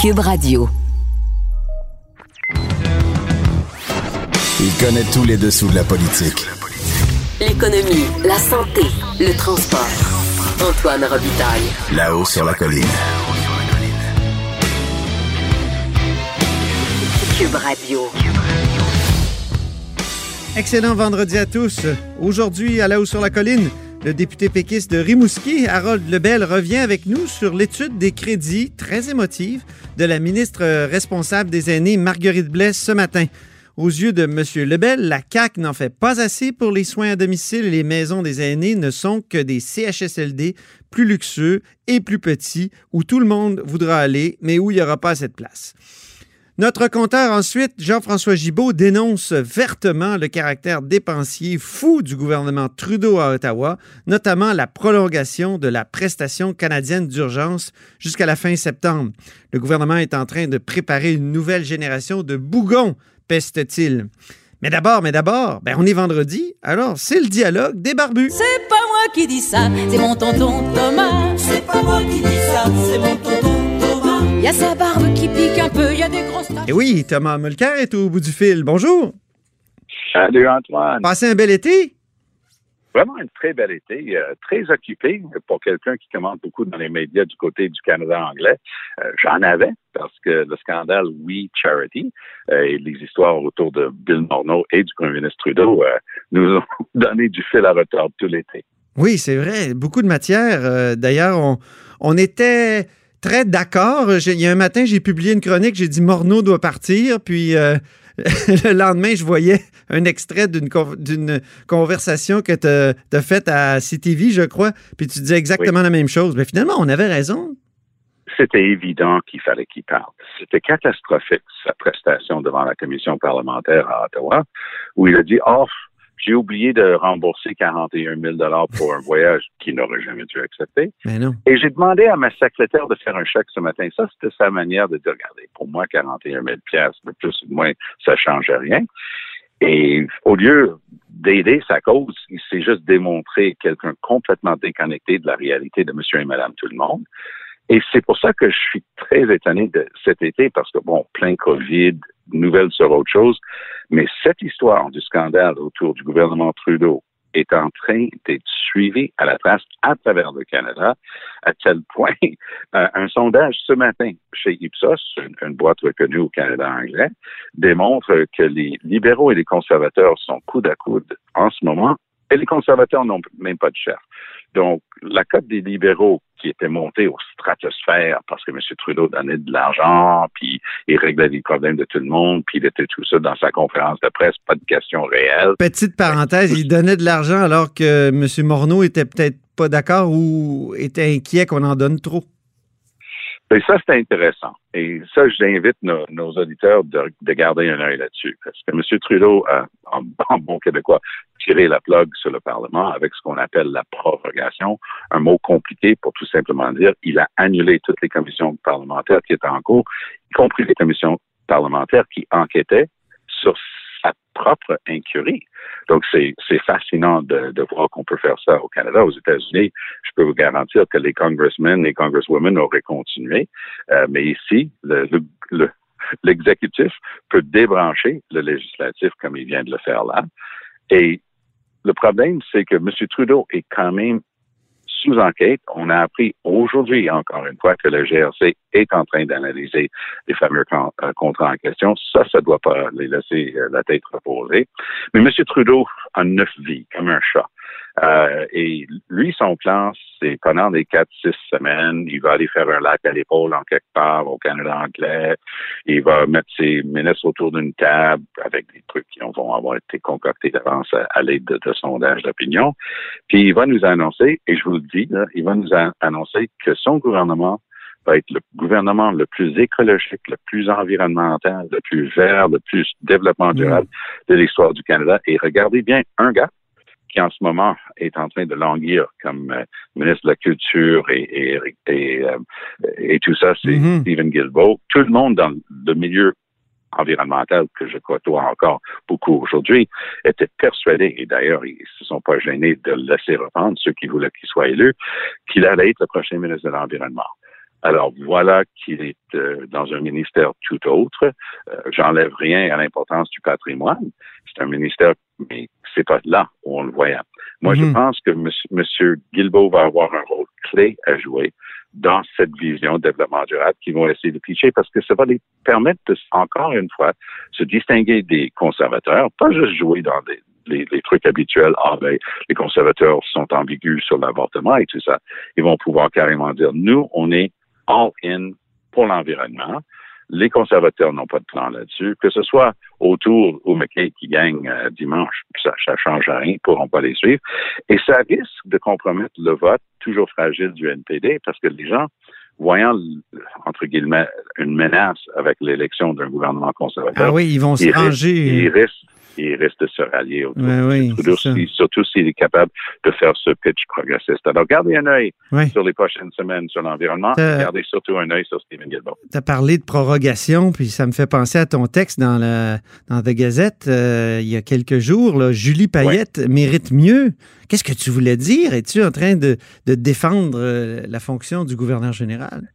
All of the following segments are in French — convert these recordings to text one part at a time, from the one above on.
Cube Radio. Il connaît tous les dessous de la politique. L'économie, la santé, le transport. Antoine Robitaille. Là-haut sur la colline. Cube Radio. Excellent vendredi à tous. Aujourd'hui, à là haut sur la colline, le député péquiste de Rimouski, Harold Lebel, revient avec nous sur l'étude des crédits très émotive de la ministre responsable des aînés, Marguerite Blais, ce matin. Aux yeux de M. Lebel, la CAQ n'en fait pas assez pour les soins à domicile les maisons des aînés ne sont que des CHSLD plus luxueux et plus petits où tout le monde voudra aller, mais où il n'y aura pas de place. Notre compteur ensuite, Jean-François Gibault, dénonce vertement le caractère dépensier fou du gouvernement Trudeau à Ottawa, notamment la prolongation de la prestation canadienne d'urgence jusqu'à la fin septembre. Le gouvernement est en train de préparer une nouvelle génération de bougons, peste-t-il. Mais d'abord, mais d'abord, ben on est vendredi, alors c'est le dialogue des barbus. C'est pas moi qui dis ça, c'est mon tonton Thomas. C'est pas moi qui dis ça, c'est mon tonton il y a sa barbe qui pique un peu, il y a des grosses taches. Et oui, Thomas Mulcair est au bout du fil. Bonjour. Salut Antoine. Passez un bel été? Vraiment un très bel été, euh, très occupé pour quelqu'un qui commande beaucoup dans les médias du côté du Canada anglais. Euh, J'en avais parce que le scandale We Charity euh, et les histoires autour de Bill Morneau et du premier ministre Trudeau euh, nous ont donné du fil à retordre tout l'été. Oui, c'est vrai. Beaucoup de matière. D'ailleurs, on, on était très d'accord. Il y a un matin, j'ai publié une chronique, j'ai dit Morneau doit partir, puis euh, le lendemain, je voyais un extrait d'une conversation que tu as, faite à CTV, je crois, puis tu disais exactement la même chose. Mais finalement, on avait raison. C'était évident qu'il fallait qu'il parte. C'était catastrophique, sa prestation devant la commission parlementaire à Ottawa, où il a dit, oh, j'ai oublié de rembourser 41 000 pour un voyage qu'il n'aurait jamais dû accepter. Et j'ai demandé à ma secrétaire de faire un chèque ce matin. Ça, c'était sa manière de dire, regardez, pour moi, 41 000 de plus ou de moins, ça change rien. Et au lieu d'aider sa cause, il s'est juste démontré quelqu'un complètement déconnecté de la réalité de monsieur et madame tout le monde. Et c'est pour ça que je suis très étonné de cet été parce que, bon, plein COVID, nouvelles sur autre chose, mais cette histoire du scandale autour du gouvernement Trudeau est en train d'être suivie à la trace à travers le Canada, à tel point, euh, un sondage ce matin chez Ipsos, une, boîte reconnue au Canada anglais, démontre que les libéraux et les conservateurs sont coude à coude en ce moment, et les conservateurs n'ont même pas de chef. Donc, la cote des libéraux qui était montée aux stratosphères parce que M. Trudeau donnait de l'argent, puis il réglait les problèmes de tout le monde, puis il était tout ça dans sa conférence de presse, pas de questions réelles. Petite parenthèse, il donnait de l'argent alors que M. Morneau était peut-être pas d'accord ou était inquiet qu'on en donne trop? Et ça, c'est intéressant. Et ça, j'invite nos, nos, auditeurs de, de, garder un œil là-dessus. Parce que M. Trudeau a, en, en, bon québécois, tiré la plug sur le Parlement avec ce qu'on appelle la prorogation, un mot compliqué pour tout simplement dire il a annulé toutes les commissions parlementaires qui étaient en cours, y compris les commissions parlementaires qui enquêtaient sur sa propre incurie. Donc, c'est fascinant de, de voir qu'on peut faire ça au Canada. Aux États-Unis, je peux vous garantir que les congressmen et congresswomen auraient continué. Euh, mais ici, le, le, l'exécutif peut débrancher le législatif comme il vient de le faire là. Et le problème, c'est que M. Trudeau est quand même sous enquête. On a appris aujourd'hui, encore une fois, que le GRC est en train d'analyser les fameux euh, contrats en question. Ça, ça ne doit pas les laisser euh, la tête reposée. Mais M. Trudeau a neuf vies, comme un chat. Euh, et lui, son plan, c'est pendant les quatre, six semaines, il va aller faire un lac à l'épaule en quelque part au Canada anglais. Il va mettre ses ministres autour d'une table avec des trucs qui vont avoir été concoctés d'avance à, l'aide de, de, sondages d'opinion. Puis il va nous annoncer, et je vous le dis, là, il va nous annoncer que son gouvernement va être le gouvernement le plus écologique, le plus environnemental, le plus vert, le plus développement durable mm. de l'histoire du Canada. Et regardez bien un gars qui en ce moment est en train de languir comme euh, ministre de la Culture et, et, et, euh, et tout ça, c'est mm-hmm. Stephen Guilbeault. Tout le monde dans le milieu environnemental que je côtoie encore beaucoup aujourd'hui était persuadé, et d'ailleurs ils se sont pas gênés de le laisser reprendre, ceux qui voulaient qu'il soit élu, qu'il allait être le prochain ministre de l'Environnement. Alors voilà qu'il est euh, dans un ministère tout autre. Euh, J'enlève rien à l'importance du patrimoine. C'est un ministère, mais c'est pas là où on le voyait. Moi, je Mhm. pense que M. Guilbeault va avoir un rôle clé à jouer dans cette vision de développement durable qu'ils vont essayer de pitcher parce que ça va les permettre de, encore une fois, se distinguer des conservateurs, pas juste jouer dans des, les, les trucs habituels, ah ben, les conservateurs sont ambigus sur l'avortement et tout ça. Ils vont pouvoir carrément dire, nous, on est all-in pour l'environnement. Les conservateurs n'ont pas de plan là-dessus. Que ce soit autour ou McKay qui gagne euh, dimanche, ça ne change rien, ils ne pourront pas les suivre. Et ça risque de compromettre le vote toujours fragile du NPD parce que les gens, voyant, entre guillemets, une menace avec l'élection d'un gouvernement conservateur, Ah oui, ils vont se ranger. il risque, il risque de se rallier autour Ouais, de oui, Trudeau, si- surtout s'il est capable de faire ce pitch progressiste. Alors, gardez un œil Ouais. sur les prochaines semaines sur l'environnement. Gardez surtout un œil sur Stephen Guilbeault. Tu as parlé de prorogation, puis ça me fait penser à ton texte dans, la, dans The Gazette euh, il y a quelques jours. là. Julie Payette mérite mieux. Qu'est-ce que tu voulais dire? Es-tu en train de, de défendre euh, la fonction du gouverneur général?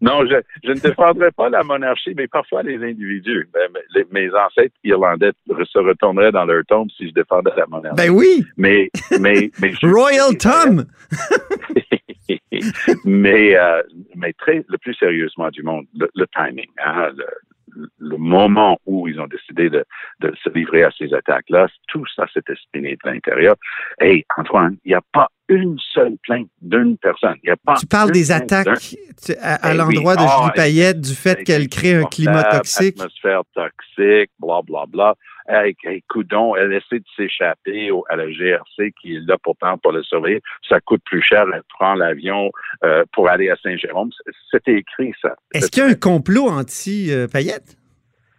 Non, je, je ne défendrai pas la monarchie, mais parfois les individus. Ben, les- mes ancêtres irlandais se retourneraient dans leur tombe si je défendais la monarchie. Ben oui! mais, mais, mais je- Royal Tom! mais, euh, mais très, le plus sérieusement du monde, le, le timing, hein, le, le moment où ils ont décidé de, de se livrer à ces attaques-là, tout ça s'est espiné de l'intérieur. Hey, Antoine, il n'y a pas une seule plainte d'une personne. Il y a pas Tu parles des attaques tu- à, à Eh l'endroit oui. de Ah, Julie Payette, du fait qu'elle crée un climat toxique? Atmosphère toxique, bla, bla, bla. Hey, coudon, elle essaie de s'échapper à la GRC qui est là pourtant pour le surveiller. Ça coûte plus cher. Elle prend l'avion euh, pour aller à Saint-Jérôme. C'était écrit, ça. Est-ce qu'il y a un complot anti-Payette?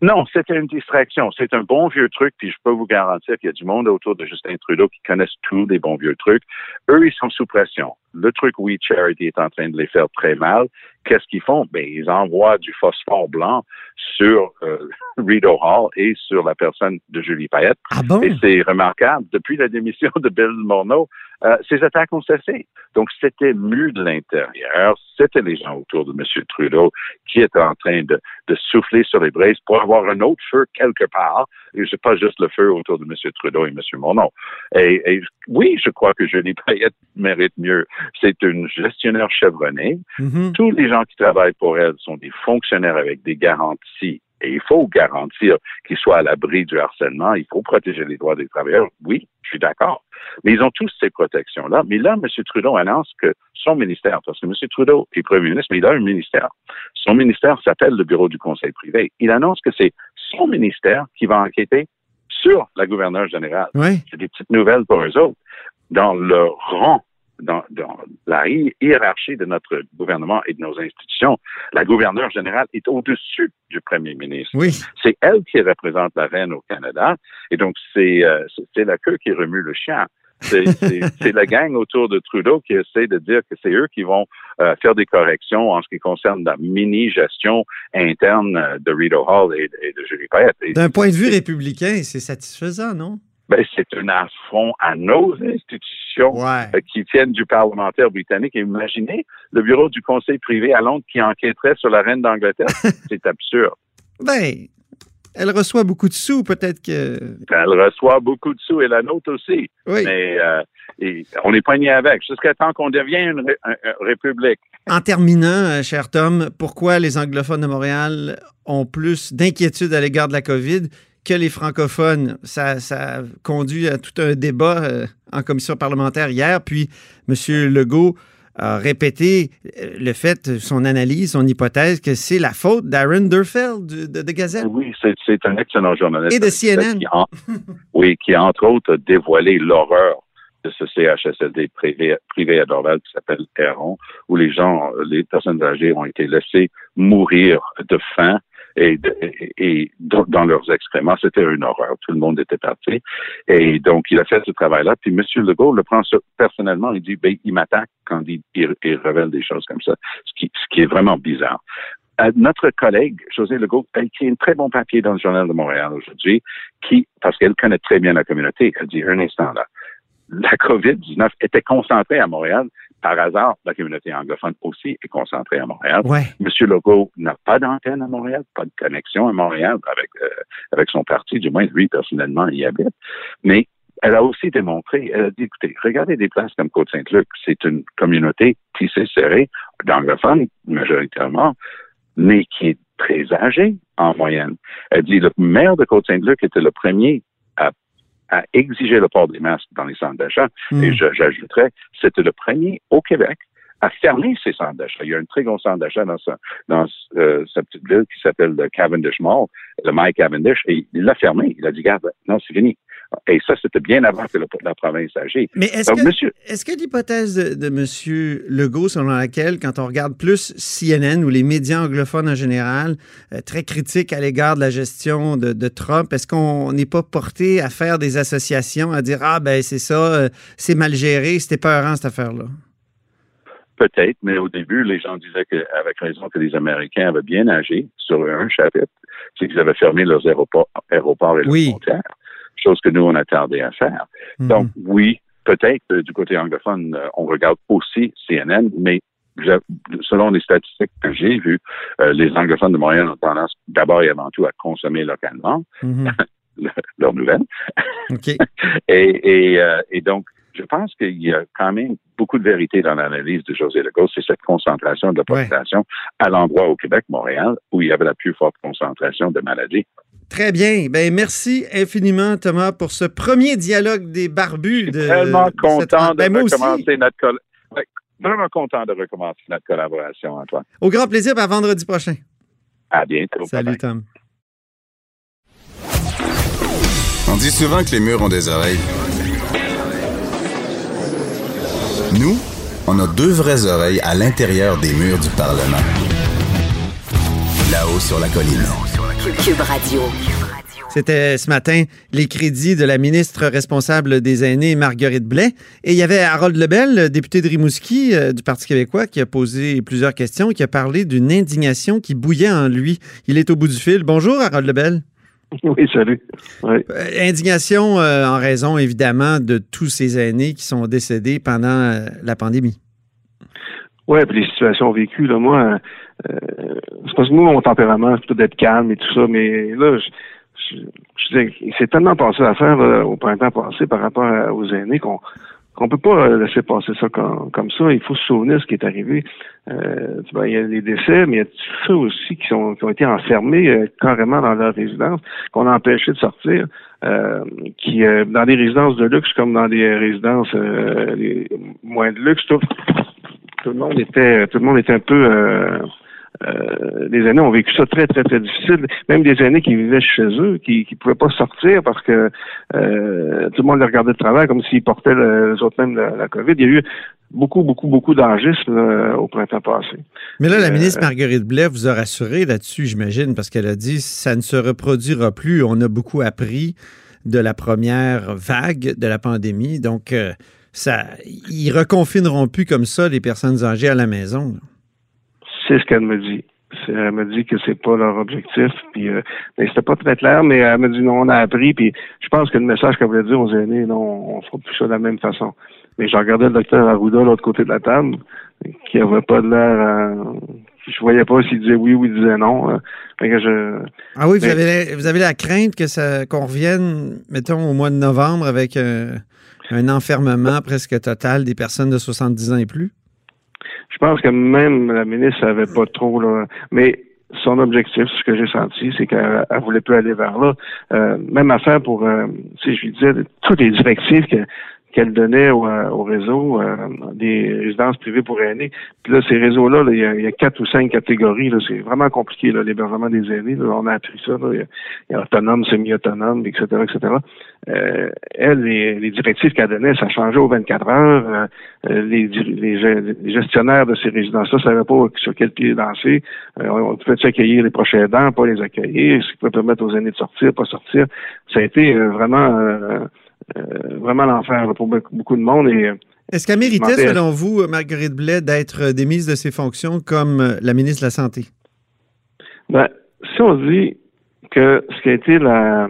Non, c'était une distraction. C'est un bon vieux truc, puis je peux vous garantir qu'il y a du monde autour de Justin Trudeau qui connaissent tous les bons vieux trucs. Eux, ils sont sous pression. Le truc We Charity est en train de les faire très mal. Qu'est-ce qu'ils font? Ben, ils envoient du phosphore blanc sur euh, Rideau Hall et sur la personne de Julie Payette. Ah bon? Et c'est remarquable. Depuis la démission de Bill Morneau, euh, ces attaques ont cessé. Donc, c'était mu de l'intérieur. C'était les gens autour de M. Trudeau qui étaient en train de, de souffler sur les braises pour avoir un autre feu quelque part. Et c'est pas juste le feu autour de M. Trudeau et M. Morneau. Et, et oui, je crois que Julie Payette mérite mieux. C'est une gestionnaire chevronnée. Mhm. Tous les gens qui travaillent pour elle sont des fonctionnaires avec des garanties. Et il faut garantir qu'ils soient à l'abri du harcèlement. Il faut protéger les droits des travailleurs. Oui, je suis d'accord. Mais ils ont tous ces protections-là. Mais là, M. Trudeau annonce que son ministère, parce que M. Trudeau est premier ministre, mais il a un ministère. Son ministère s'appelle le Bureau du Conseil privé. Il annonce que c'est son ministère qui va enquêter sur la gouverneure générale. Oui. C'est des petites nouvelles pour eux autres. Dans le rang, dans, dans la hi- hiérarchie de notre gouvernement et de nos institutions, la gouverneure générale est au-dessus du premier ministre. Oui. C'est elle qui représente la reine au Canada. Et donc, c'est euh, la queue qui remue le chien. C'est la gang autour de Trudeau qui essaie de dire que c'est eux qui vont euh, faire des corrections en ce qui concerne la mini-gestion interne euh, de Rideau Hall et, et de Julie Payette. Et D'un point de vue républicain, c'est satisfaisant, non? Ben, c'est un affront à nos institutions Ouais. euh, qui tiennent du parlementaire britannique. Et imaginez le bureau du conseil privé à Londres qui enquêterait sur la reine d'Angleterre. c'est absurde. Ben, elle reçoit beaucoup de sous, peut-être que. Elle reçoit beaucoup de sous et la nôtre aussi. Oui. Mais euh, et on est poigné avec jusqu'à temps qu'on devienne une ré- un- un république. En terminant, euh, cher Tom, pourquoi les anglophones de Montréal ont plus d'inquiétude à l'égard de la COVID que les francophones? Ça, ça a conduit à tout un débat euh, en commission parlementaire hier. Puis, M. Legault a répété euh, le fait, son analyse, son hypothèse, que c'est la faute d'Aaron Durfeld de, de, de Gazette. Oui, c'est c'est un excellent journaliste. Et de CNN. Qui, en- oui, qui entre autres a dévoilé l'horreur de ce CHSLD privé, privé à Dorval qui s'appelle Héron, où les gens, les personnes âgées ont été laissées mourir de faim et, et- et dans leurs excréments. C'était une horreur. Tout le monde était parti. Et donc, il a fait ce travail-là. Puis M. Legault le prend personnellement. Il dit, ben, il m'attaque quand il, il- il révèle des choses comme ça, ce qui, ce qui est vraiment bizarre. Euh, notre collègue, José Legault, a écrit un très bon papier dans le Journal de Montréal aujourd'hui, qui, parce qu'elle connaît très bien la communauté, elle dit, un instant là, la COVID-19 était concentrée à Montréal, par hasard, la communauté anglophone aussi est concentrée à Montréal. Ouais. Monsieur Legault n'a pas d'antenne à Montréal, pas de connexion à Montréal avec, euh, avec son parti, du moins lui, personnellement, il y habite. Mais elle a aussi démontré, elle a dit, écoutez, regardez des places comme Côte-Saint-Luc, c'est une communauté tissée serrée, d'anglophones majoritairement, mais qui est très âgée en moyenne. Elle dit, le maire de Côte-Saint-Luc était le premier à, à, exiger le port des masques dans les centres d'achat. Mm. Et j'ajouterais, c'était le premier au Québec à fermer ses centres d'achat. Il y a un très gros centre d'achat dans, sa, dans euh, sa petite ville qui s'appelle le Cavendish Mall, le Mike Cavendish, et il l'a fermé. Il a dit, garde, non, c'est fini. Et ça, c'était bien avant que le, la province agisse. Mais est-ce que, monsieur... est que l'hypothèse de, de M. Legault, selon laquelle, quand on regarde plus CNN ou les médias anglophones en général, euh, très critiques à l'égard de la gestion de, de Trump, est-ce qu'on n'est pas porté à faire des associations, à dire, ah ben c'est ça, euh, c'est mal géré, c'était peurant cette affaire-là? Peut-être, mais au début, les gens disaient que, avec raison que les Américains avaient bien agi sur un chapitre, c'est qu'ils avaient fermé leurs aéroports, aéroports et leurs oui. frontières, chose que nous, on a tardé à faire. Mhm. Mm -hmm. Donc, oui, peut-être du côté anglophone, euh, on regarde aussi CNN, mais selon les statistiques que j'ai vues, euh, les anglophones de Montréal ont tendance d'abord et avant tout à consommer localement Mhm. mm -hmm. leurs nouvelles. Okay. et, et, euh, et donc, je pense qu'il y a quand même beaucoup de vérité dans l'analyse de José Legault, c'est cette concentration de la population ouais. à l'endroit au Québec, Montréal, où il y avait la plus forte concentration de maladies. Très bien. Ben, merci infiniment, Thomas, pour ce premier dialogue des barbus. Je suis tellement de content cette... de ben, recommencer notre coll... ouais, vraiment content de recommencer notre collaboration, Antoine. Au grand plaisir, à vendredi prochain. À bientôt. Salut, Tom. On dit souvent que les murs ont des oreilles. Nous, on a deux vraies oreilles à l'intérieur des murs du Parlement. Là-haut sur la colline. Cube Radio. C'était ce matin les crédits de la ministre responsable des aînés, Marguerite Blais. Et il y avait Harold Lebel, député de Rimouski euh, du Parti québécois, qui a posé plusieurs questions, qui a parlé d'une indignation qui bouillait en lui. Il est au bout du fil. Bonjour, Harold Lebel. Oui, salut. Oui. Euh, indignation euh, en raison, évidemment, de tous ces aînés qui sont décédés pendant euh, la pandémie. Oui, puis les situations vécues, là, moi, euh, c'est parce que moi, mon tempérament, c'est plutôt d'être calme et tout ça, mais là, je, je, je c'est tellement passé à faire là, au printemps passé par rapport à, aux aînés qu'on qu'on peut pas laisser passer ça comme, comme ça. Il faut se souvenir de ce qui est arrivé. Euh, il y a les décès, mais il y a ceux aussi qui, sont, qui ont été enfermés euh, carrément dans leur résidence, qu'on a empêché de sortir, euh, qui dans des résidences de luxe comme dans des résidences les, moins de luxe, tout, tout le monde était tout le monde était un peu euh, les aînés ont vécu ça très, très, très difficile. Même des aînés qui vivaient chez eux, qui ne pouvaient pas sortir parce que euh, tout le monde les regardait de travers comme s'ils portaient le, les autres même la, la, COVID. Il y a eu beaucoup, beaucoup, beaucoup d'angisme au printemps passé. Mais là, la euh, ministre Marguerite Blais vous a rassuré là-dessus, j'imagine, parce qu'elle a dit ça ne se reproduira plus. On a beaucoup appris de la première vague de la pandémie. Donc, euh, ça, ils reconfineront plus comme ça les personnes âgées à la maison. Là. C'est ce qu'elle me dit. Elle me dit que c'est pas leur objectif. Puis, euh, mais c'était pas très clair, mais elle me dit non, on a appris. Puis, je pense que le message qu'elle voulait dire aux aînés, non, on fera plus ça de la même façon. Mais je regardais le docteur Arruda de l'autre côté de la table, qui avait pas de l'air. Euh, je voyais pas s'il disait oui ou il disait non. Euh, je, ah oui, vous, avez, vous avez la crainte que ça qu'on revienne, mettons, au mois de novembre avec un, un enfermement presque total des personnes de 70 ans et plus? Je pense que même la ministre savait pas trop là, mais son objectif, ce que j'ai senti, c'est qu'elle voulait plus aller vers là. Euh, même affaire pour, euh, si je lui disais, toutes les directives que, qu'elle donnait au, au réseau euh, des résidences privées pour aînés. Puis là, ces réseaux-là, il, y, y, a quatre ou cinq catégories. C'est vraiment compliqué, l'hébergement des aînés. Là, on a appris ça. Il y, a autonome, semi-autonome, etc., etc. Euh, elle, les, les directives qu'elle donnait, ça changeait aux 24 heures. Euh, les, les, les, gestionnaires de ces résidences-là ne savaient pas sur quel pied danser. Euh, on pouvait accueillir les prochains aidants, pas les accueillir, ce qui pouvait permettre aux aînés de sortir, pas sortir. Ça a été vraiment euh, vraiment l'enfer pour beaucoup de monde. Et, Est-ce qu'elle méritait, selon vous, Marguerite Blais, d'être démise de ses fonctions comme la ministre de la Santé? Ben, si on dit que ce qui a été la,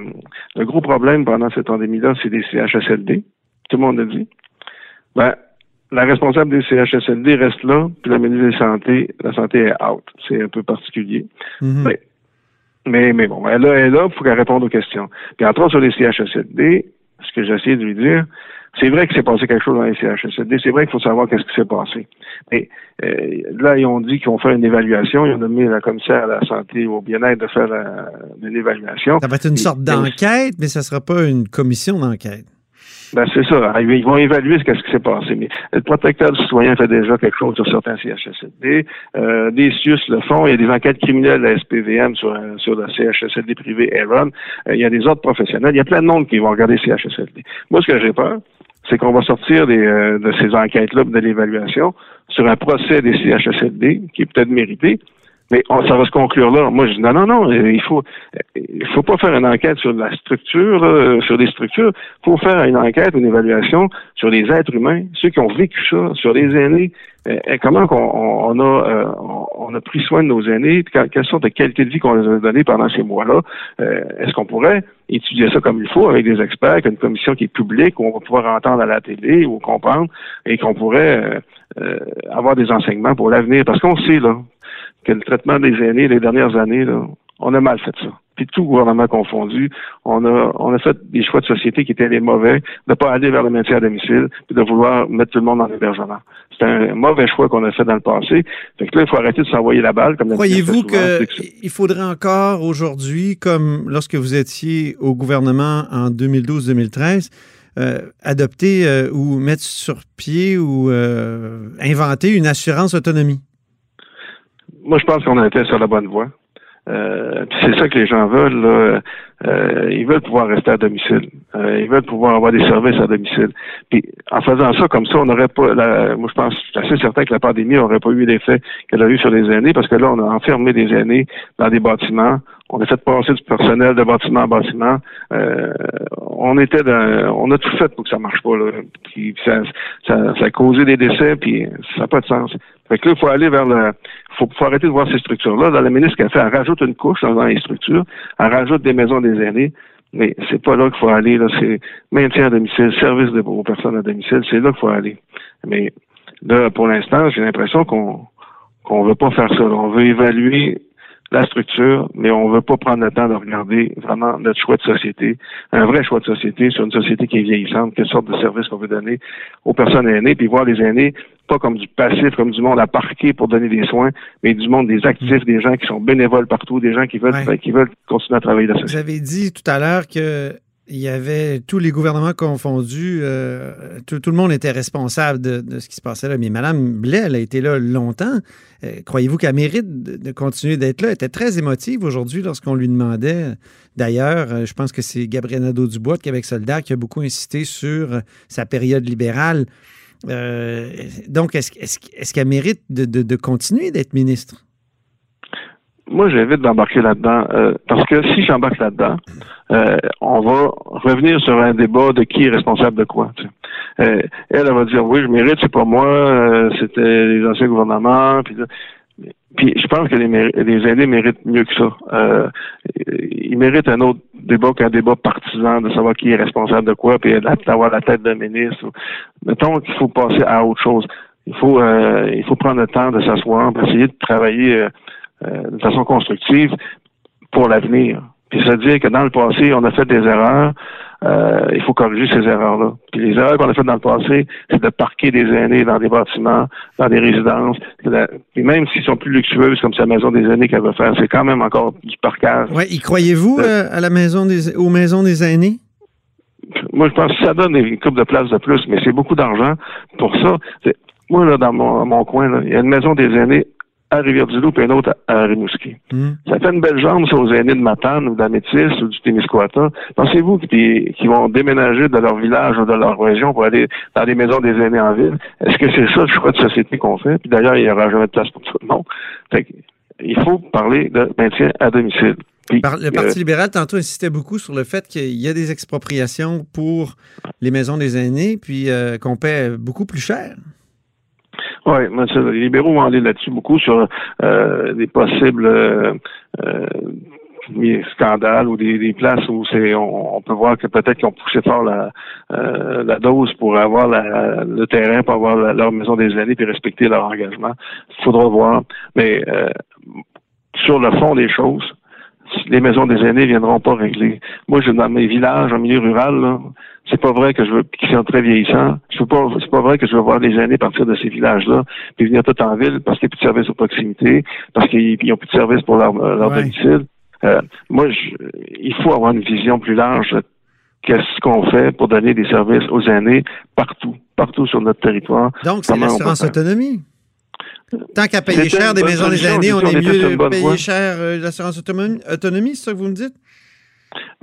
le gros problème pendant cette pandémie-là, c'est des CHSLD, tout le monde l'a dit, ben, la responsable des CHSLD reste là, puis la ministre de la Santé, la Santé est out. C'est un peu particulier. Mais, mais, mais bon, elle, est là, il faut qu'elle réponde aux questions. Puis entre autres, sur les CHSLD, ce que j'ai essayé de lui dire, c'est vrai qu'il s'est passé quelque chose dans les CHSLD. C'est vrai qu'il faut savoir qu'est-ce qui s'est passé. Mais euh, là, ils ont dit qu'ils vont faire une évaluation. Ils ont nommé la commissaire à la santé et au bien-être de faire la- une évaluation. Ça va être une sorte d'enquête, mais ça ne sera pas une commission d'enquête. Ben, c'est ça. Ils vont évaluer ce qu'est-ce qui s'est passé. Mais le protecteur du citoyen fait déjà quelque chose sur certains CHSLD. Euh, des CIUS le font. Il y a des enquêtes criminelles la SPVM sur, euh, sur le CHSLD privé Aaron. Euh, il y a des autres professionnels. Il y a plein de monde qui vont regarder CHSLD. Moi, ce que j'ai peur, c'est qu'on va sortir des, euh, de ces enquêtes-là, de l'évaluation, sur un procès des CHSLD, qui est peut-être mérité, mais on- ça va se conclure là. Moi, je dis non, non, non, euh, il faut, il faut pas faire une enquête sur la structure, euh, sur les structures. Il faut faire une enquête, une évaluation sur les êtres humains, ceux qui ont vécu ça, sur les aînés. Euh, comment on, on a, euh, on, a pris soin de nos aînés, puis que- quelle sorte de qualité de vie qu'on les a donné pendant ces mois-là. Euh, Est-ce qu'on pourrait étudier ça comme il faut avec des experts, avec une commission qui est publique, où on va pouvoir entendre à la télé ou comprendre, et qu'on pourrait euh, avoir des enseignements pour l'avenir? Parce qu'on sait, là, que le traitement des aînés les dernières années, là, on a mal fait ça. Puis tout gouvernement confondu, on a on a fait des choix de société qui étaient les mauvais, de ne pas aller vers le maintien à domicile, puis de vouloir mettre tout le monde dans l'hébergement. C'est un mauvais choix qu'on a fait dans le passé. Fait que là, il faut arrêter de s'envoyer la balle comme la Croyez-vous qu'il faudrait encore aujourd'hui, comme lorsque vous étiez au gouvernement en 2012-2013, euh, adopter euh, ou mettre sur pied ou euh, inventer une assurance autonomie? Moi, je pense qu'on été sur la bonne voie. Euh, c'est ça que les gens veulent. là. Euh, ils veulent pouvoir rester à domicile. Euh, ils veulent pouvoir avoir des services à domicile. Puis en faisant ça comme ça, on n'aurait pas. La, moi, je pense, je suis assez certain que la pandémie n'aurait pas eu l'effet qu'elle a eu sur les aînés, parce que là, on a enfermé des aînés dans des bâtiments. On a fait passer du personnel de bâtiment en bâtiment. Euh, on était dans, on a tout fait pour que ça marche pas. Là. Ça, ça, ça a causé des décès, puis ça n'a pas de sens. Fait que là, il faut aller vers le. faut, faut arrêter de voir ces structures-là. Dans la ministre qu'elle fait, elle rajoute une couche dans les structures, elle rajoute des maisons des aînés. Mais c'est pas là qu'il faut aller. Là, c'est maintien à domicile, service de, aux personnes à domicile, c'est là qu'il faut aller. Mais là, pour l'instant, j'ai l'impression qu'on qu'on veut pas faire ça. On veut évaluer la structure, mais on veut pas prendre le temps de regarder vraiment notre choix de société, un vrai choix de société sur une société qui est vieillissante, quelle sorte de service qu'on veut donner aux personnes aînées, puis voir les aînés pas comme du passif, comme du monde à parquer pour donner des soins, mais du monde des actifs, des gens qui sont bénévoles partout, des gens qui veulent, Ouais. qui veulent continuer à travailler dans la Vous société. avez dit tout à l'heure que il y avait tous les gouvernements confondus, euh, tout, le monde était responsable de, ce qui se passait là. Mais Mme Blais, elle a été là longtemps. Euh, Croyez-vous qu'elle mérite de, continuer d'être là? Elle était très émotive aujourd'hui lorsqu'on lui demandait. D'ailleurs, euh, je pense que c'est Gabriel Nadeau-Dubois de Québec solidaire qui a beaucoup insisté sur sa période libérale. Donc, est-ce qu'elle mérite de continuer d'être ministre? Moi, j'invite d'embarquer là-dedans, euh, parce que si j'embarque là-dedans, euh, on va revenir sur un débat de qui est responsable de quoi. tu sais. Euh, elle, elle va dire oui, je mérite, c'est pas moi, euh, c'était les anciens gouvernements. Puis, je pense que les, les aînés méritent mieux que ça. Euh, ils méritent un autre débat qu'un débat partisan de savoir qui est responsable de quoi, puis d'avoir la tête d'un ministre. Mettons qu'il faut passer à autre chose. Il faut, euh, il faut prendre le temps de s'asseoir, essayer de travailler. euh, de façon constructive pour l'avenir. Puis se dire que dans le passé, on a fait des erreurs, euh, il faut corriger ces erreurs-là. Puis les erreurs qu'on a faites dans le passé, c'est de parquer des aînés dans des bâtiments, dans des résidences. De- Puis même s'ils sont plus luxueuses, comme sa maison des aînés qu'elle veut faire, c'est quand même encore du parquage. Ouais, y croyez-vous euh, à la maison des, aux maisons des aînés? Moi, je pense que ça donne une coupe de place de plus, mais c'est beaucoup d'argent pour ça. Moi, là, dans mon, mon coin, là, il y a une maison des aînés à Rivière-du-Loup et une autre à, Rimouski. Hmm. Ça fait une belle jambe, ça, aux aînés de Matane ou d'Amétis ou du Témiscouata. Pensez-vous qu'ils vont déménager de leur village ou de leur région pour aller dans des maisons des aînés en ville? Est-ce que c'est ça le choix de société qu'on fait? Puis d'ailleurs, il n'y aura jamais de place pour tout le monde. Fait il faut parler de maintien à domicile. Puis, Par- le euh, Parti libéral, tantôt, insistait beaucoup sur le fait qu'il y a des expropriations pour les maisons des aînés, puis euh, qu'on paie beaucoup plus cher. Oui, les libéraux vont aller là-dessus beaucoup sur euh, des possibles euh, euh, scandales ou des, places où c'est on, peut voir que peut-être qu'ils ont poussé fort la, euh, la dose pour avoir le terrain, pour avoir leur maison des années puis respecter leur engagement. Il faudra voir. Mais euh, sur le fond des choses, les maisons des aînés viendront pas régler. Moi, je dans mes villages, en milieu rural, là, c'est pas vrai que je veux qu'ils sont très vieillissants. Je pas, c'est pas vrai que je veux voir les aînés partir de ces villages-là, puis venir tout en ville parce qu'il n'y a plus de service aux proximité, parce qu'ils n'ont plus de service pour leur, leur domicile. Euh, moi, il faut avoir une vision plus large. Qu'est-ce qu'on fait pour donner des services aux aînés partout, partout sur notre territoire? Donc, c'est l'assurance autonomie. Tant qu'à payer cher des maisons des aînés, on est mieux de payer cher euh, l'assurance autonomie, c'est ça que vous me dites?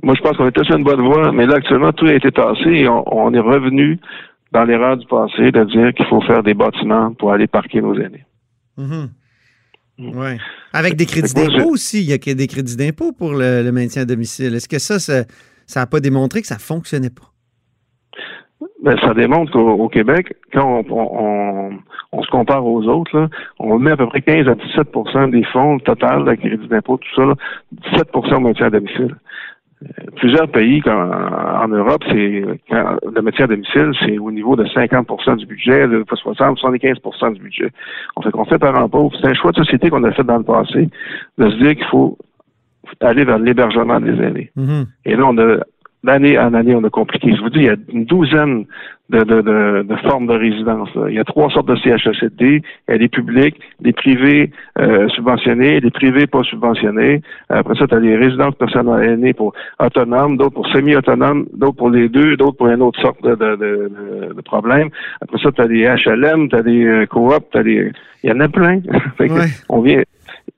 Moi, je pense qu'on était sur une bonne voie, mais là, actuellement, tout a été tassé et on, est revenu dans l'erreur du passé de dire qu'il faut faire des bâtiments pour aller parquer nos aînés. Mm-hmm. Oui. Avec des crédits d'impôt aussi. Il y a des crédits d'impôt pour le, maintien à domicile. Est-ce que ça, ça n'a pas démontré que ça ne fonctionnait pas? Ben, ça démontre qu'au Québec, quand on, se compare aux autres, on met à peu près 15 à 17% des fonds total de crédit d'impôt, tout ça, 17% au maintien à domicile plusieurs pays comme en Europe, c'est le métier à domicile, c'est au niveau de 50% du budget, de 60, 75% du budget. On fait qu'on fait par pauvre. C'est un choix de société qu'on a fait dans le passé, de se dire qu'il faut aller vers l'hébergement des aînés. Mm-hmm. Et là, on a d'année en année, on a compliqué. Je vous dis, il y a une douzaine de, de, de, de formes de résidence. Il y a trois sortes de CHSLD. Il y a des publics, des privés euh, subventionnés, des privés pas subventionnés. Après ça, tu as des résidences personnelles aînées pour autonomes, d'autres pour semi-autonomes, d'autres pour les deux, d'autres pour une autre sorte de, de, de, de problème. Après ça, tu as des HLM, tu as des euh, coops, tu as des... Il y en a plein. on vient...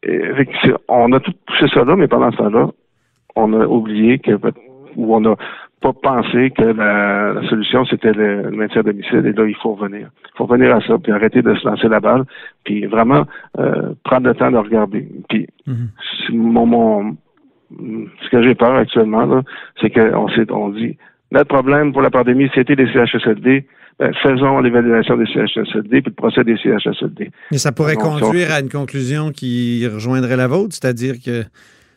Euh, on a tout poussé ça là, mais pendant ce temps-là, on a oublié que où on n'a pas pensé que la, solution, c'était le, maintien à domicile. Et là, il faut revenir. Il faut revenir à ça, puis arrêter de se lancer la balle, puis vraiment euh, prendre le temps de regarder. Puis, mm-hmm. mon, ce que j'ai peur actuellement, c'est qu'on on dit, notre problème pour la pandémie, c'était les CHSLD. Ben, faisons l'évaluation des CHSLD puis le procès des CHSLD. Mais ça pourrait conduire à une conclusion qui rejoindrait la vôtre, c'est-à-dire que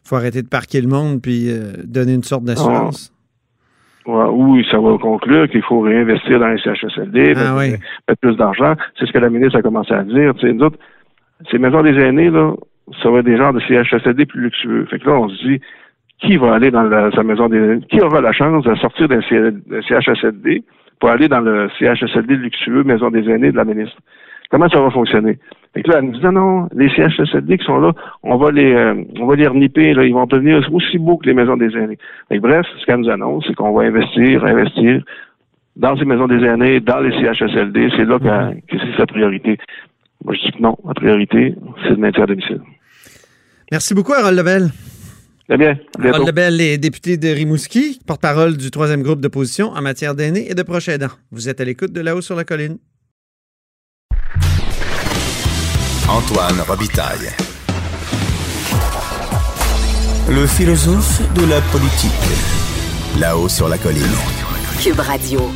faut arrêter de parquer le monde puis euh, donner une sorte d'assurance. oui, ça va conclure qu'il faut réinvestir dans les CHSLD, ah mettre, plus d'argent. C'est ce que la ministre a commencé à dire. nous autres, ces maisons des aînés, là, ça va être des genres de CHSLD plus luxueux. Fait que là, on se dit, qui va aller dans la, sa maison des aînés? Qui aura la chance de sortir d'un CHSLD pour aller dans le CHSLD luxueux maison des aînés de la ministre? Comment ça va fonctionner? Fait que là, elle nous dit, non, les CHSLD qui sont là, on va les, euh, on va les reniper, là, ils vont devenir aussi beaux que les maisons des aînés. Fait bref, ce qu'elle nous annonce, c'est qu'on va investir, investir dans ces maisons des aînés, dans les CHSLD, c'est là que, c'est sa priorité. Moi, je dis que non, la priorité, c'est le maintien à domicile. Merci beaucoup, Harold Lebel. Très bien. Harold Lebel est député de Rimouski, porte-parole du troisième groupe d'opposition en matière d'aînés et de proches aidants. Vous êtes à l'écoute de là-haut sur la colline. Antoine Robitaille. Le philosophe de la politique. Là-haut sur la colline. Cube Radio.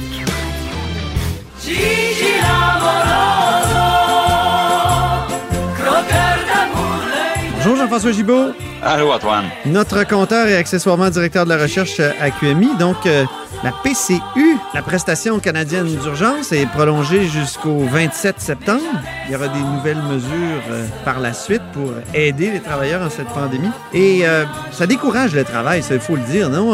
Bonjour Jean-François Gibault. Allô Antoine. Notre compteur et accessoirement directeur de la recherche à QMI. Donc, euh, la PCU, la prestation canadienne d'urgence, est prolongée jusqu'au 27 septembre. Il y aura des nouvelles mesures euh, par la suite pour aider les travailleurs en cette pandémie. Et euh, ça décourage le travail, il faut le dire, non,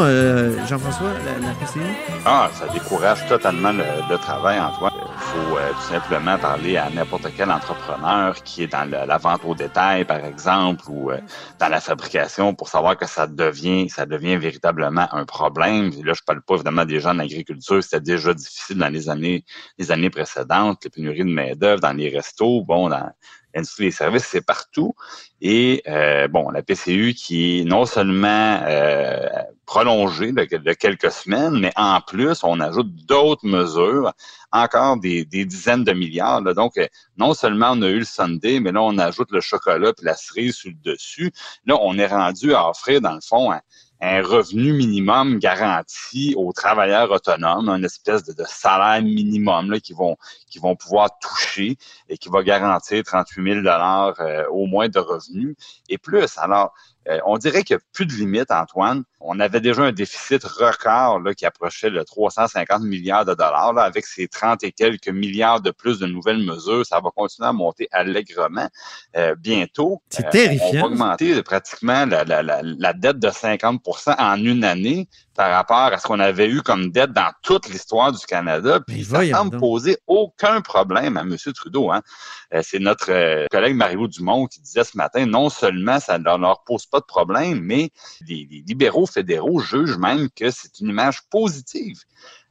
Jean-François, la, PCU? Ah, ça décourage totalement le, travail, Antoine. Faut tout simplement parler à n'importe quel entrepreneur qui est dans la vente au détail, par exemple, ou dans la fabrication pour savoir que ça devient, ça devient véritablement un problème. là, je parle pas évidemment des gens en agriculture, c'était déjà difficile dans les années, les années précédentes, les pénuries de main-d'œuvre dans les restos, bon, dans l'industrie des services, c'est partout. Et euh, bon, la PCU qui est non seulement euh, prolongée de, quelques semaines, mais en plus, on ajoute d'autres mesures, encore des, dizaines de milliards. Donc, non seulement on a eu le Sunday, mais là, on ajoute le chocolat et la cerise sur le dessus. Là, on est rendu à offrir, dans le fond, un revenu minimum garanti aux travailleurs autonomes, une espèce de, salaire minimum là, qui vont qui vont pouvoir toucher et qui va garantir 38 000 dollars euh, au moins de revenus et plus. Alors Euh, on dirait qu'il n'y a plus de limite, Antoine. On avait déjà un déficit record là, qui approchait le 350 milliards de dollars. Là, avec ces 30 et quelques milliards de plus de nouvelles mesures, ça va continuer à monter allègrement euh, bientôt. C'est terrifiant. On va augmenter pratiquement la, la, la, la dette de 50% en une année par rapport à ce qu'on avait eu comme dette dans toute l'histoire du Canada. Puis ça semble poser aucun problème à M. Trudeau. Hein. C'est notre collègue Mario Dumont qui disait ce matin, non seulement ça ne leur pose pas de problème, mais les, les libéraux fédéraux jugent même que c'est une image positive.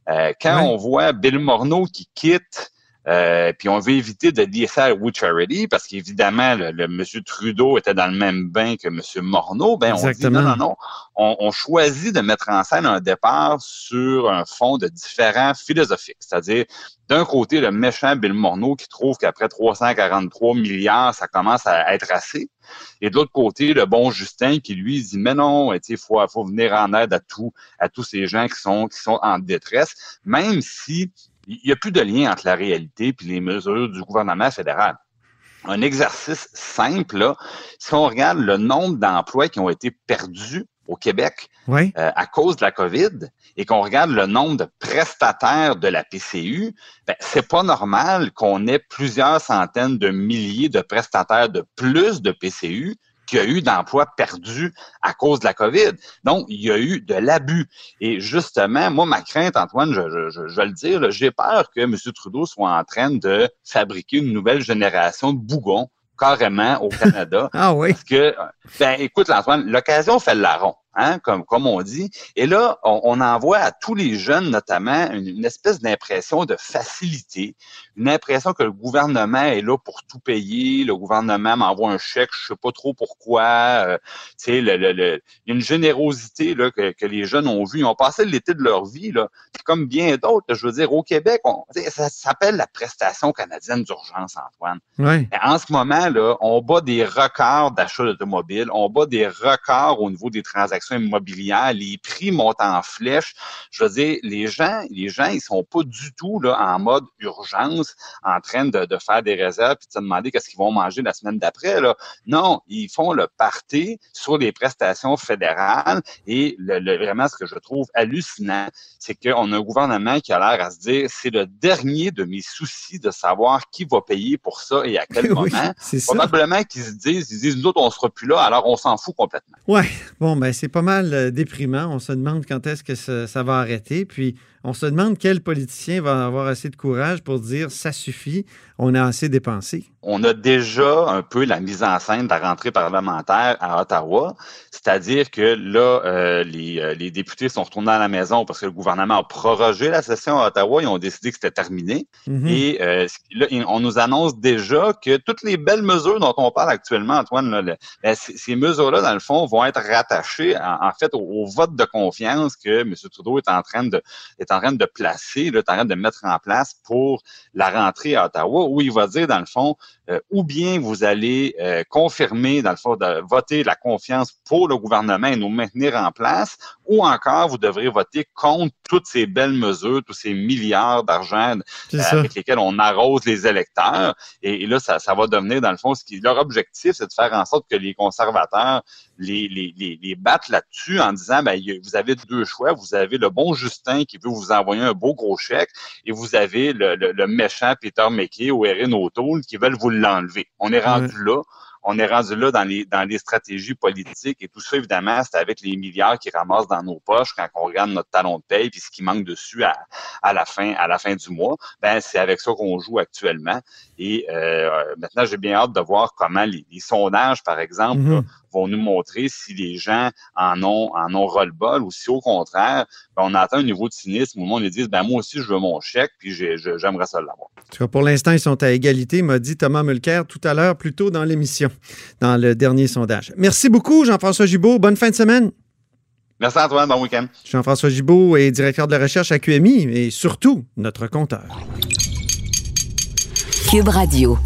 Euh, quand on voit Bill Morneau qui quitte euh, puis on veut éviter de dire ça à We Charity parce qu'évidemment, le, le monsieur Trudeau était dans le même bain que monsieur Morneau. Ben, on dit non, non, non. On, on, choisit de mettre en scène un départ sur un fond de différents philosophiques. C'est-à-dire, d'un côté, le méchant Bill Morneau qui trouve qu'après 343 milliards, ça commence à être assez. Et de l'autre côté, le bon Justin qui lui dit mais non, il faut, faut venir en aide à tous à tous ces gens qui sont qui sont en détresse, même si il n'y a plus de lien entre la réalité et les mesures du gouvernement fédéral. Un exercice simple, là, si on regarde le nombre d'emplois qui ont été perdus au Québec oui. euh, à cause de la COVID et qu'on regarde le nombre de prestataires de la PCU, ben, c'est pas normal qu'on ait plusieurs centaines de milliers de prestataires de plus de PCU qu'il y a eu d'emplois perdus à cause de la COVID. Donc, il y a eu de l'abus. Et justement, moi, ma crainte, Antoine, je, je, je vais le dire, j'ai peur que M. Trudeau soit en train de fabriquer une nouvelle génération de bougons carrément au Canada. ah oui. Parce que, ben, écoute, Antoine, l'occasion fait le larron. Hein, comme, comme on dit. Et là, on, on envoie à tous les jeunes, notamment, une, une espèce d'impression de facilité, une impression que le gouvernement est là pour tout payer, le gouvernement m'envoie un chèque, je sais pas trop pourquoi. Euh, tu sais, le, le, le, il y a une générosité là, que, que les jeunes ont vu. Ils ont passé l'été de leur vie, là, comme bien d'autres. Je veux dire, au Québec, on, ça s'appelle la prestation canadienne d'urgence, Antoine. Ouais. En ce moment, là, on bat des records d'achat d'automobiles, on bat des records au niveau des transactions immobilières, les prix montent en flèche. Je veux dire, les gens, les gens, ils sont pas du tout là en mode urgence, en train de, de faire des réserves puis de se demander qu'est-ce qu'ils vont manger la semaine d'après. Là. Non, ils font le party sur les prestations fédérales et le, le, vraiment ce que je trouve hallucinant, c'est qu'on a un gouvernement qui a l'air à se dire c'est le dernier de mes soucis de savoir qui va payer pour ça et à quel Oui, moment. Probablement qu'ils se disent, ils disent nous autres on sera plus là, alors on s'en fout complètement. Ouais, bon, ben c'est pas mal euh, déprimant. On se demande quand est-ce que ça, ça va arrêter. Puis on se demande quel politicien va avoir assez de courage pour dire ça suffit, on a assez dépensé. On a déjà un peu la mise en scène de la rentrée parlementaire à Ottawa, c'est-à-dire que là, euh, les, euh, les députés sont retournés à la maison parce que le gouvernement a prorogé la session à Ottawa, ils ont décidé que c'était terminé. Mhm. Et euh, là, on nous annonce déjà que toutes les belles mesures dont on parle actuellement, Antoine, là, ben, ces mesures-là, dans le fond, vont être rattachées en, fait au, vote de confiance que M. Trudeau est en train de placer, est en train de mettre en place pour la rentrée à Ottawa, où il va dire, dans le fond, euh, ou bien vous allez euh, confirmer, dans le fond, de voter la confiance pour le gouvernement et nous maintenir en place, ou encore vous devrez voter contre toutes ces belles mesures, tous ces milliards d'argent euh, avec lesquels on arrose les électeurs. Et, et là, ça, ça va devenir, dans le fond, ce qui, leur objectif, c'est de faire en sorte que les conservateurs les, les, les, les battent là-dessus en disant, ben, vous avez deux choix. Vous avez le bon Justin qui veut vous envoyer un beau gros chèque et vous avez le, le, le méchant Peter McKay ou Erin O'Toole qui veulent vous l'enlever. On est rendu là. On est rendu là dans les, dans les stratégies politiques et tout ça, évidemment, c'est avec les milliards qui ramassent dans nos poches quand on regarde notre talon de paye puis ce qui manque dessus à, à la fin, à la fin du mois. Ben, c'est avec ça qu'on joue actuellement. Et euh, maintenant, j'ai bien hâte de voir comment les, les sondages, par exemple, Mhm. là, vont nous montrer si les gens en ont, en ont ras-le-bol ou si au contraire, ben, on atteint un niveau de cynisme où le monde disent ben moi aussi je veux mon chèque puis j'aimerais ça l'avoir. Pour l'instant, ils sont à égalité, m'a dit Thomas Mulcair tout à l'heure, plus tôt dans l'émission, dans le dernier sondage. Merci beaucoup, Jean-François Gibault. Bonne fin de semaine. Merci Antoine, bon week-end. Jean-François Gibault est directeur de la recherche à QMI et surtout notre compteur. Cube Radio.